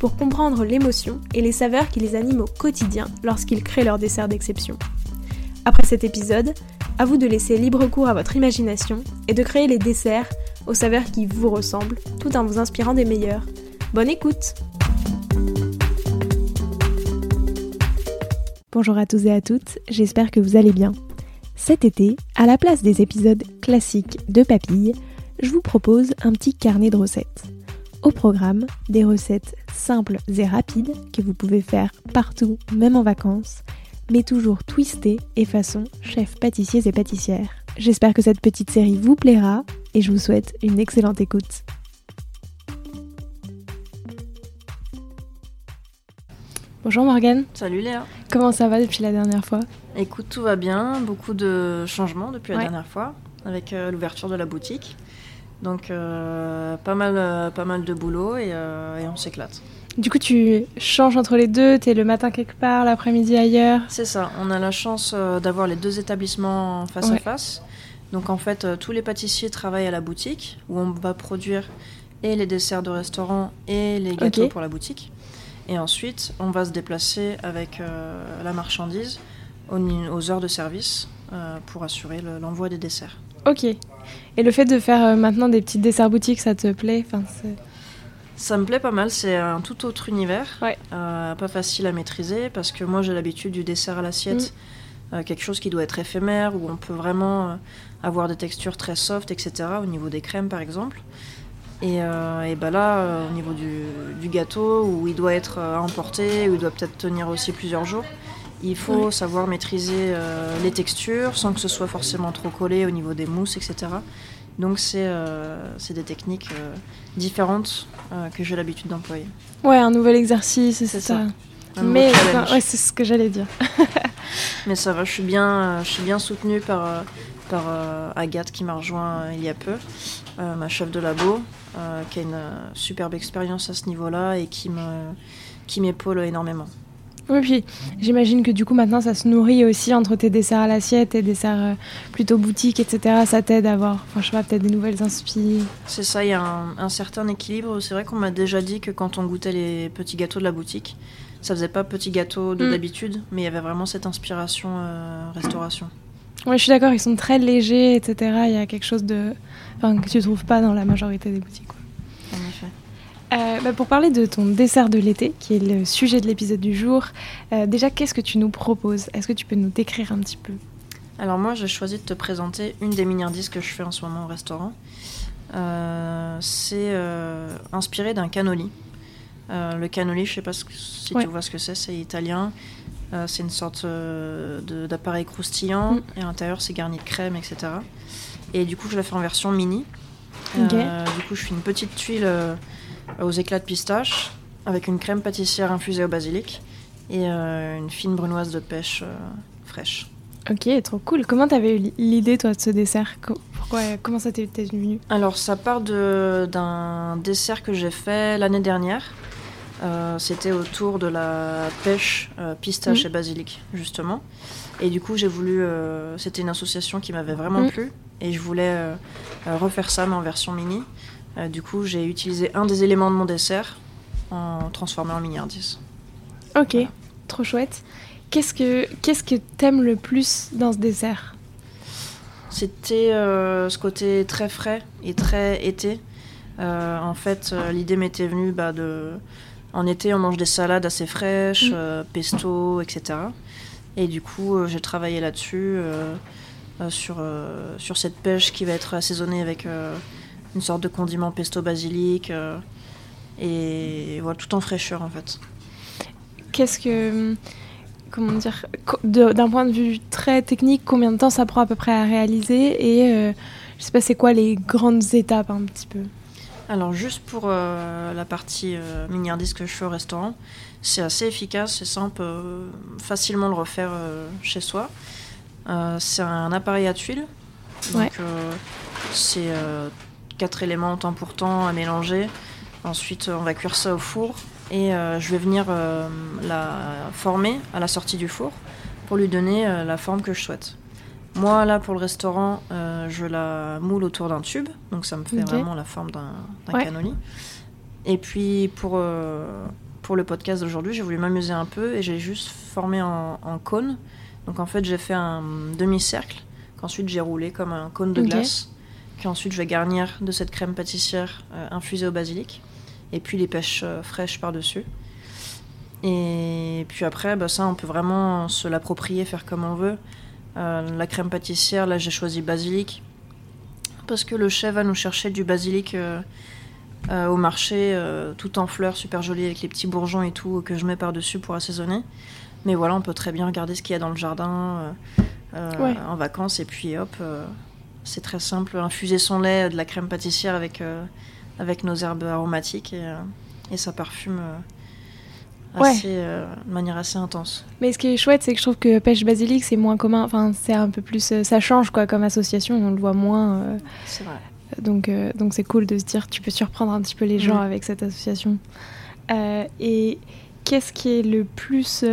pour comprendre l'émotion et les saveurs qui les animent au quotidien lorsqu'ils créent leur dessert d'exception. Après cet épisode, à vous de laisser libre cours à votre imagination et de créer les desserts aux saveurs qui vous ressemblent tout en vous inspirant des meilleurs. Bonne écoute Bonjour à tous et à toutes, j'espère que vous allez bien. Cet été, à la place des épisodes classiques de Papille, je vous propose un petit carnet de recettes. Au programme, des recettes simples et rapides que vous pouvez faire partout, même en vacances, mais toujours twistées et façon chef pâtissiers et pâtissières. J'espère que cette petite série vous plaira et je vous souhaite une excellente écoute. Bonjour Morgane. Salut Léa. Comment ça va depuis la dernière fois? Écoute, tout va bien. Beaucoup de changements depuis la dernière fois avec euh, l'ouverture de la boutique. Donc euh, pas, mal, euh, pas mal de boulot et, et on s'éclate. Du coup, tu changes entre les deux, tu es le matin quelque part, l'après-midi ailleurs C'est ça, on a la chance d'avoir les deux établissements face à face. Donc en fait, tous les pâtissiers travaillent à la boutique où on va produire et les desserts de restaurant et les gâteaux pour la boutique. Et ensuite, on va se déplacer avec la marchandise aux, heures de service pour assurer l'envoi des desserts. Ok. Et le fait de faire euh, maintenant des petites desserts boutiques, ça te plaît? Enfin, Ça me plaît pas mal, c'est un tout autre univers. Euh, pas facile à maîtriser parce que moi j'ai l'habitude du dessert à l'assiette, mm. euh, quelque chose qui doit être éphémère, où on peut vraiment avoir des textures très soft, etc. Au niveau des crèmes par exemple. Et, et bah là, au niveau du, du, gâteau, où il doit être emporté, où il doit peut-être tenir aussi plusieurs jours, il faut savoir maîtriser euh, les textures sans que ce soit forcément trop collé au niveau des mousses, etc. Donc c'est euh, des techniques euh, différentes que j'ai l'habitude d'employer. Ouais, un nouvel exercice, c'est ça. Mais ouais, c'est ce que j'allais dire. Mais ça va, je suis bien, je suis bien soutenue par, par Agathe qui m'a rejoint il y a peu, ma chef de labo, qui a une superbe expérience à ce niveau-là et qui m'épaule qui énormément. Oui, puis j'imagine que du coup maintenant ça se nourrit aussi entre tes desserts à l'assiette et desserts euh, plutôt boutique, etc. Ça t'aide à avoir, franchement, peut-être des nouvelles inspirations. C'est ça, il y a un, certain équilibre. C'est vrai qu'on m'a déjà dit que quand on goûtait les petits gâteaux de la boutique, ça faisait pas petit gâteau de mm. d'habitude, mais il y avait vraiment cette inspiration euh, restauration. Oui, je suis d'accord, ils sont très légers, etc. Il y a quelque chose de, enfin, que tu trouves pas dans la majorité des boutiques. Effet. Euh, bah, pour parler de ton dessert de l'été, qui est le sujet de l'épisode du jour, euh, déjà qu'est-ce que tu nous proposes? Est-ce que tu peux nous décrire un petit peu? Alors moi j'ai choisi de te présenter une des miniardises que je fais en ce moment au restaurant. Euh, c'est inspiré d'un cannoli. le cannoli, je sais pas si tu vois ce que c'est, c'est italien. c'est une sorte d'appareil croustillant mm. et à l'intérieur c'est garni de crème, etc. Et du coup je la fais en version mini. du coup je fais une petite tuile aux éclats de pistache, avec une crème pâtissière infusée au basilic et euh, une fine brunoise de pêche euh, fraîche. Ok, trop cool. Comment t'avais eu l'idée, toi, de ce dessert? Pourquoi, Comment ça t'est venu? Alors, ça part d'un dessert que j'ai fait l'année dernière. Euh, c'était autour de la pêche pistache mmh. et basilic, justement. Et du coup, j'ai voulu. c'était une association qui m'avait vraiment mmh. plu. Et je voulais refaire ça, mais en version mini. Euh, du coup, j'ai utilisé un des éléments de mon dessert en transformé en miniardise. Ok, trop chouette. Qu'est-ce que qu'est-ce que t'aimes le plus dans ce dessert? C'était euh, ce côté très frais et très été. Euh, en fait, l'idée m'était venue bah, de en été, on mange des salades assez fraîches, mm. pesto, etc. Et du coup, j'ai travaillé là-dessus, sur, sur cette pêche qui va être assaisonnée avec une sorte de condiment pesto basilic euh, et voilà tout en fraîcheur en fait. Qu'est-ce que comment dire d'un point de vue très technique combien de temps ça prend à peu près à réaliser et euh, je sais pas c'est quoi les grandes étapes un petit peu? Alors juste pour la partie miniardise que je fais au restaurant, c'est assez efficace, c'est simple, facilement le refaire chez soi. c'est un appareil à tuiles, donc c'est quatre éléments temps pour temps à mélanger. Ensuite, on va cuire ça au four et euh, je vais venir euh, la former à la sortie du four pour lui donner euh, la forme que je souhaite. Moi, là, pour le restaurant, je la moule autour d'un tube, donc ça me fait vraiment la forme d'un ouais. cannoli. Et puis, pour, pour le podcast d'aujourd'hui, j'ai voulu m'amuser un peu et j'ai juste formé en, cône. Donc, en fait, j'ai fait un demi-cercle qu'ensuite j'ai roulé comme un cône de glace qu'ensuite je vais garnir de cette crème pâtissière infusée au basilic et puis les pêches euh, fraîches par-dessus. Et puis après, bah, ça, on peut vraiment se l'approprier, faire comme on veut. Euh, la crème pâtissière, là, j'ai choisi basilic. Parce que le chef va nous chercher du basilic euh, au marché, tout en fleurs, super joli, avec les petits bourgeons et tout, que je mets par-dessus pour assaisonner. Mais voilà, on peut très bien regarder ce qu'il y a dans le jardin en vacances. Et puis hop, c'est très simple. Infuser son lait, de la crème pâtissière avec avec nos herbes aromatiques et, euh, et ça parfume euh, assez, euh, de manière assez intense. Mais ce qui est chouette, c'est que je trouve que pêche basilic, c'est moins commun. Enfin, c'est un peu plus. ça change, quoi, comme association. On le voit moins. c'est vrai. Donc, donc c'est cool de se dire tu peux surprendre un petit peu les gens avec cette association. et qu'est-ce qui est le plus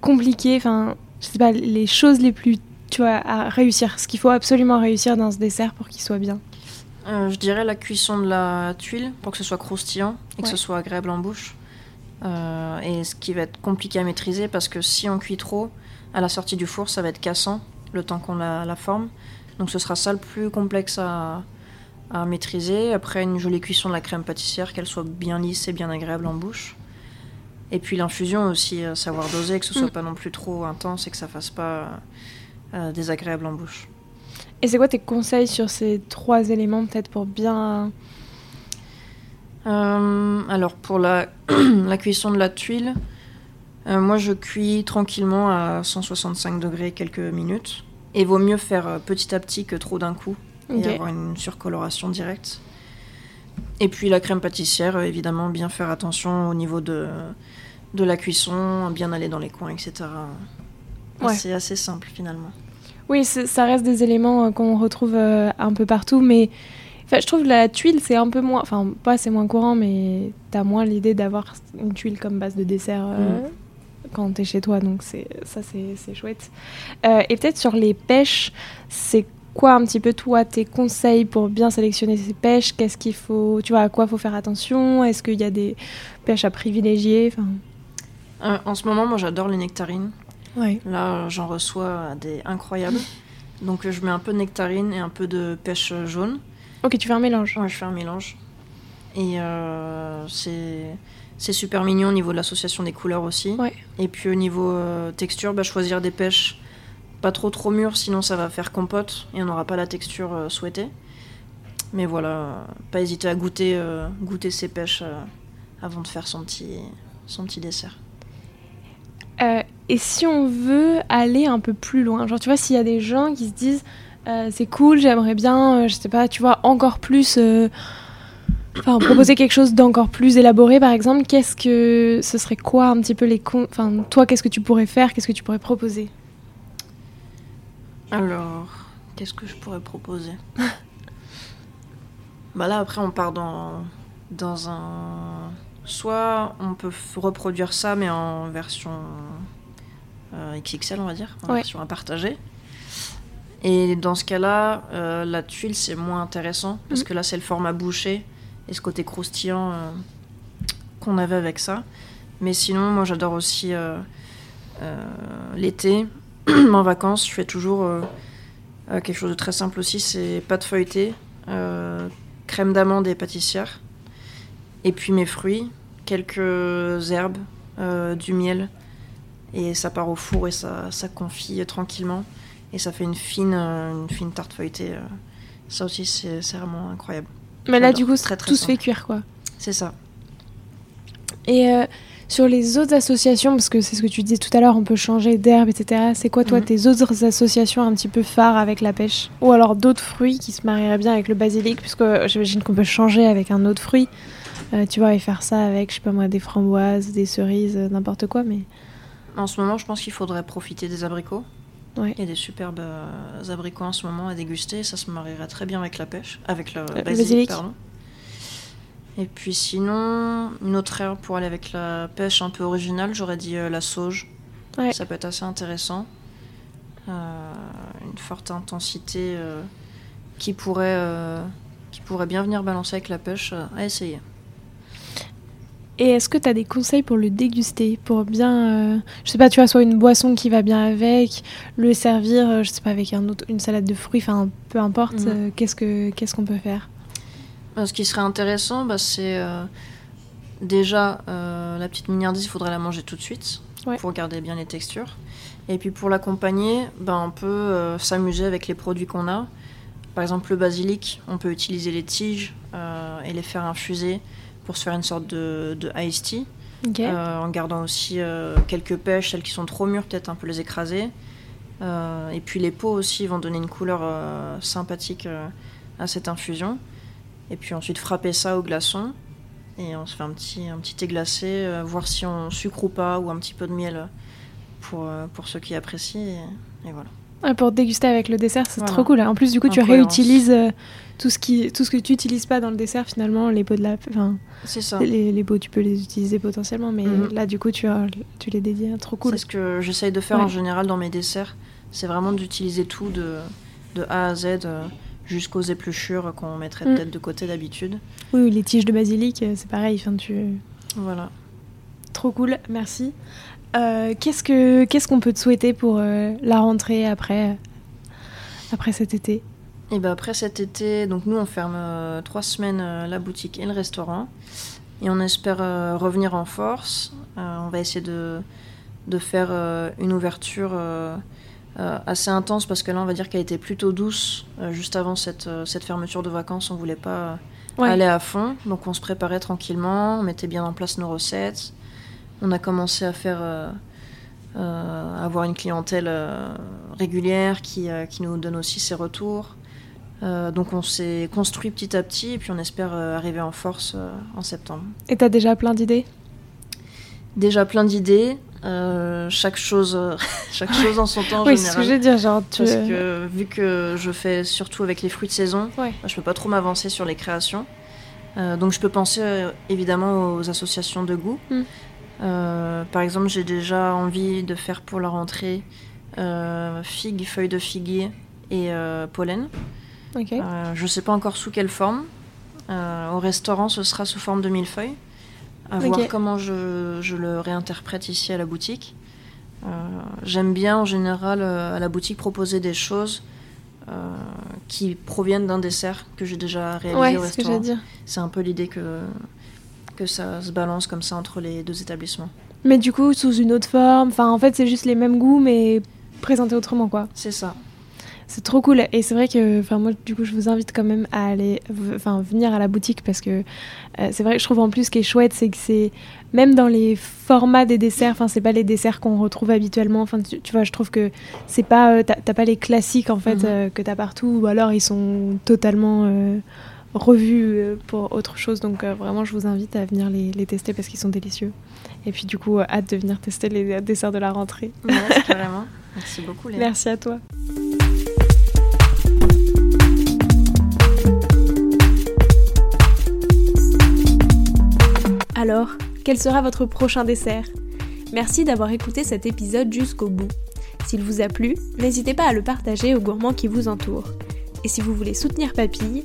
compliqué? Enfin, je sais pas, les choses les plus. Tu vois, à réussir. Ce qu'il faut absolument réussir dans ce dessert pour qu'il soit bien. Euh, je dirais la cuisson de la tuile pour que ce soit croustillant et que ce soit agréable en bouche. Euh, et ce qui va être compliqué à maîtriser parce que si on cuit trop, à la sortie du four, ça va être cassant le temps qu'on la, la, forme. Donc ce sera ça le plus complexe à, à, maîtriser. Après, une jolie cuisson de la crème pâtissière, qu'elle soit bien lisse et bien agréable en bouche. Et puis l'infusion aussi, savoir doser, que ce soit mm. pas non plus trop intense et que ça fasse pas désagréable en bouche. Et c'est quoi tes conseils sur ces trois éléments, peut-être pour bien. Euh, alors, pour la, la, cuisson de la tuile, euh, moi je cuis tranquillement à 165 degrés quelques minutes. Et vaut mieux faire euh, petit à petit que trop d'un coup et avoir une surcoloration directe. Et puis la crème pâtissière, évidemment, bien faire attention au niveau de, de la cuisson, bien aller dans les coins, etc. C'est assez simple finalement. Oui, ça reste des éléments euh, qu'on retrouve euh, un peu partout, mais je trouve la tuile, c'est un peu moins. Enfin, pas c'est moins courant, mais t'as moins l'idée d'avoir une tuile comme base de dessert euh, mm. quand t'es chez toi, donc ça, c'est chouette. et peut-être sur les pêches, c'est quoi un petit peu toi tes conseils pour bien sélectionner ces pêches? Qu'est-ce qu'il faut, tu vois, à quoi faut faire attention? Est-ce qu'il y a des pêches à privilégier? Enfin... En ce moment, moi, j'adore les nectarines. Là, j'en reçois des incroyables. Donc, je mets un peu de nectarine et un peu de pêche jaune. Ok, tu fais un mélange. Ouais, je fais un mélange. Et euh, c'est super mignon au niveau de l'association des couleurs aussi. Et puis au niveau euh, texture, bah, choisir des pêches pas trop trop mûres, sinon ça va faire compote et on n'aura pas la texture euh, souhaitée. Mais voilà, pas hésiter à goûter, goûter ces pêches avant de faire son petit, son petit dessert. Euh, et si on veut aller un peu plus loin, genre tu vois, s'il y a des gens qui se disent euh, c'est cool, j'aimerais bien, euh, je sais pas, tu vois, encore plus. Enfin, proposer quelque chose d'encore plus élaboré, par exemple, qu'est-ce que ce serait quoi un petit peu les enfin toi qu'est-ce que tu pourrais faire, qu'est-ce que tu pourrais proposer? Alors, qu'est-ce que je pourrais proposer? Bah là après on part dans dans un soit on peut reproduire ça mais en version euh, XXL, on va dire, en version à partager. Et dans ce cas-là, euh, la tuile, c'est moins intéressant, parce mhm. que là, c'est le format bouché et ce côté croustillant euh, qu'on avait avec ça. Mais sinon, moi, j'adore aussi l'été. en vacances, je fais toujours quelque chose de très simple aussi, c'est pâte feuilletée, crème d'amande et pâtissière. Et puis mes fruits, quelques herbes, du miel et ça part au four et ça, ça confie tranquillement et ça fait une fine, euh, une fine tarte feuilletée. Euh. Ça aussi, c'est vraiment incroyable. Mais là, du coup, très, très tout se fait cuire, quoi. C'est ça. Et euh, Sur les autres associations, parce que c'est ce que tu disais tout à l'heure, on peut changer d'herbe, etc. C'est quoi toi mhm. tes autres associations un petit peu phares avec la pêche? Ou alors d'autres fruits qui se marieraient bien avec le basilic, puisque j'imagine qu'on peut changer avec un autre fruit. Euh, tu vois, et faire ça avec, je sais pas moi, des framboises, des cerises, n'importe quoi, mais... En ce moment, je pense qu'il faudrait profiter des abricots. Il y a des superbes euh, abricots en ce moment à déguster, ça se marierait très bien avec la pêche, avec le basilic, pardon. Et puis sinon, une autre herbe pour aller avec la pêche un peu originale, j'aurais dit la sauge. Ça peut être assez intéressant. une forte intensité qui, pourrait, qui pourrait bien venir balancer avec la pêche à essayer. Et est-ce que tu as des conseils pour le déguster Pour bien, euh, je sais pas, tu vois, soit une boisson qui va bien avec, le servir, euh, je sais pas, avec un autre, une salade de fruits, enfin, peu importe, mhm. euh, qu'est-ce qu'on qu'est-ce qu'on peut faire? Ce qui serait intéressant, bah, c'est déjà la petite mignardise, il faudrait la manger tout de suite pour garder bien les textures. Et puis pour l'accompagner, bah, on peut s'amuser avec les produits qu'on a. Par exemple, le basilic, on peut utiliser les tiges et les faire infuser pour se faire une sorte de, de iced tea. Euh, en gardant aussi euh, quelques pêches, celles qui sont trop mûres, peut-être un peu les écraser. Euh, et puis les pots aussi vont donner une couleur sympathique à cette infusion. Et puis ensuite frapper ça au glaçon. Et on se fait un petit, un petit thé glacé, voir si on sucre ou pas, ou un petit peu de miel pour, pour ceux qui apprécient. Et, voilà. Pour déguster avec le dessert, c'est trop cool. En plus, du coup, tu réutilises tout ce, qui, tout ce que tu n'utilises pas dans le dessert, finalement, les pots de la. Enfin, c'est ça. Les, les, pots, tu peux les utiliser potentiellement, mais mhm. là, du coup, tu, as, tu les dédies. Trop cool. C'est ce que j'essaye de faire en général dans mes desserts. C'est vraiment d'utiliser tout de, de A à Z. Euh, jusqu'aux épluchures qu'on mettrait mm. peut-être de côté d'habitude. Oui, les tiges de basilic, euh, c'est pareil. Enfin, tu... Voilà. Trop cool, merci. Euh, qu'est-ce que qu'est-ce qu'on peut te souhaiter pour la rentrée après après cet été? Et ben après cet été, donc nous on ferme euh, trois semaines euh, la boutique et le restaurant. Et on espère euh, revenir en force. on va essayer de, de faire une ouverture assez intense parce que là on va dire qu'elle était plutôt douce juste avant cette, cette fermeture de vacances. On voulait pas aller à fond. Donc on se préparait tranquillement, on mettait bien en place nos recettes. On a commencé à faire... avoir une clientèle régulière qui, qui, nous donne aussi ses retours. Euh, donc on s'est construit petit à petit et puis on espère euh, arriver en force euh, en septembre. Et tu as déjà plein d'idées? Déjà plein d'idées. chaque chose, chaque chose en son temps. oui, c'est ce que je veux dire. Genre, Parce que vu que je fais surtout avec les fruits de saison, je bah, je peux pas trop m'avancer sur les créations. donc je peux penser évidemment aux associations de goût. Hmm. par exemple, j'ai déjà envie de faire pour la rentrée figues, feuilles de figuier et pollen. Euh, je ne sais pas encore sous quelle forme. Euh, au restaurant, ce sera sous forme de millefeuille. À voir comment je, je, le réinterprète ici à la boutique. Euh, j'aime bien en général à la boutique proposer des choses qui proviennent d'un dessert que j'ai déjà réalisé au restaurant. C'est un peu l'idée que, que ça se balance comme ça entre les deux établissements. Mais du coup, sous une autre forme, enfin en fait c'est juste les mêmes goûts mais présentés autrement quoi. C'est ça. C'est trop cool. Et c'est vrai que, enfin, moi, du coup, je vous invite quand même à aller, enfin, venir à la boutique parce que euh, c'est vrai que je trouve en plus ce qui est chouette, c'est que c'est même dans les formats des desserts, enfin, c'est pas les desserts qu'on retrouve habituellement. Enfin, tu, vois, je trouve que c'est pas, euh, t'as pas les classiques en fait mhm. euh, que t'as partout, ou alors ils sont totalement revus pour autre chose. Donc vraiment, je vous invite à venir les, les tester parce qu'ils sont délicieux. Et puis du coup, hâte de venir tester les desserts de la rentrée. Merci carrément. Merci beaucoup, Léa. Merci à toi. Alors, quel sera votre prochain dessert? Merci d'avoir écouté cet épisode jusqu'au bout. S'il vous a plu, n'hésitez pas à le partager aux gourmands qui vous entourent. Et si vous voulez soutenir Papille,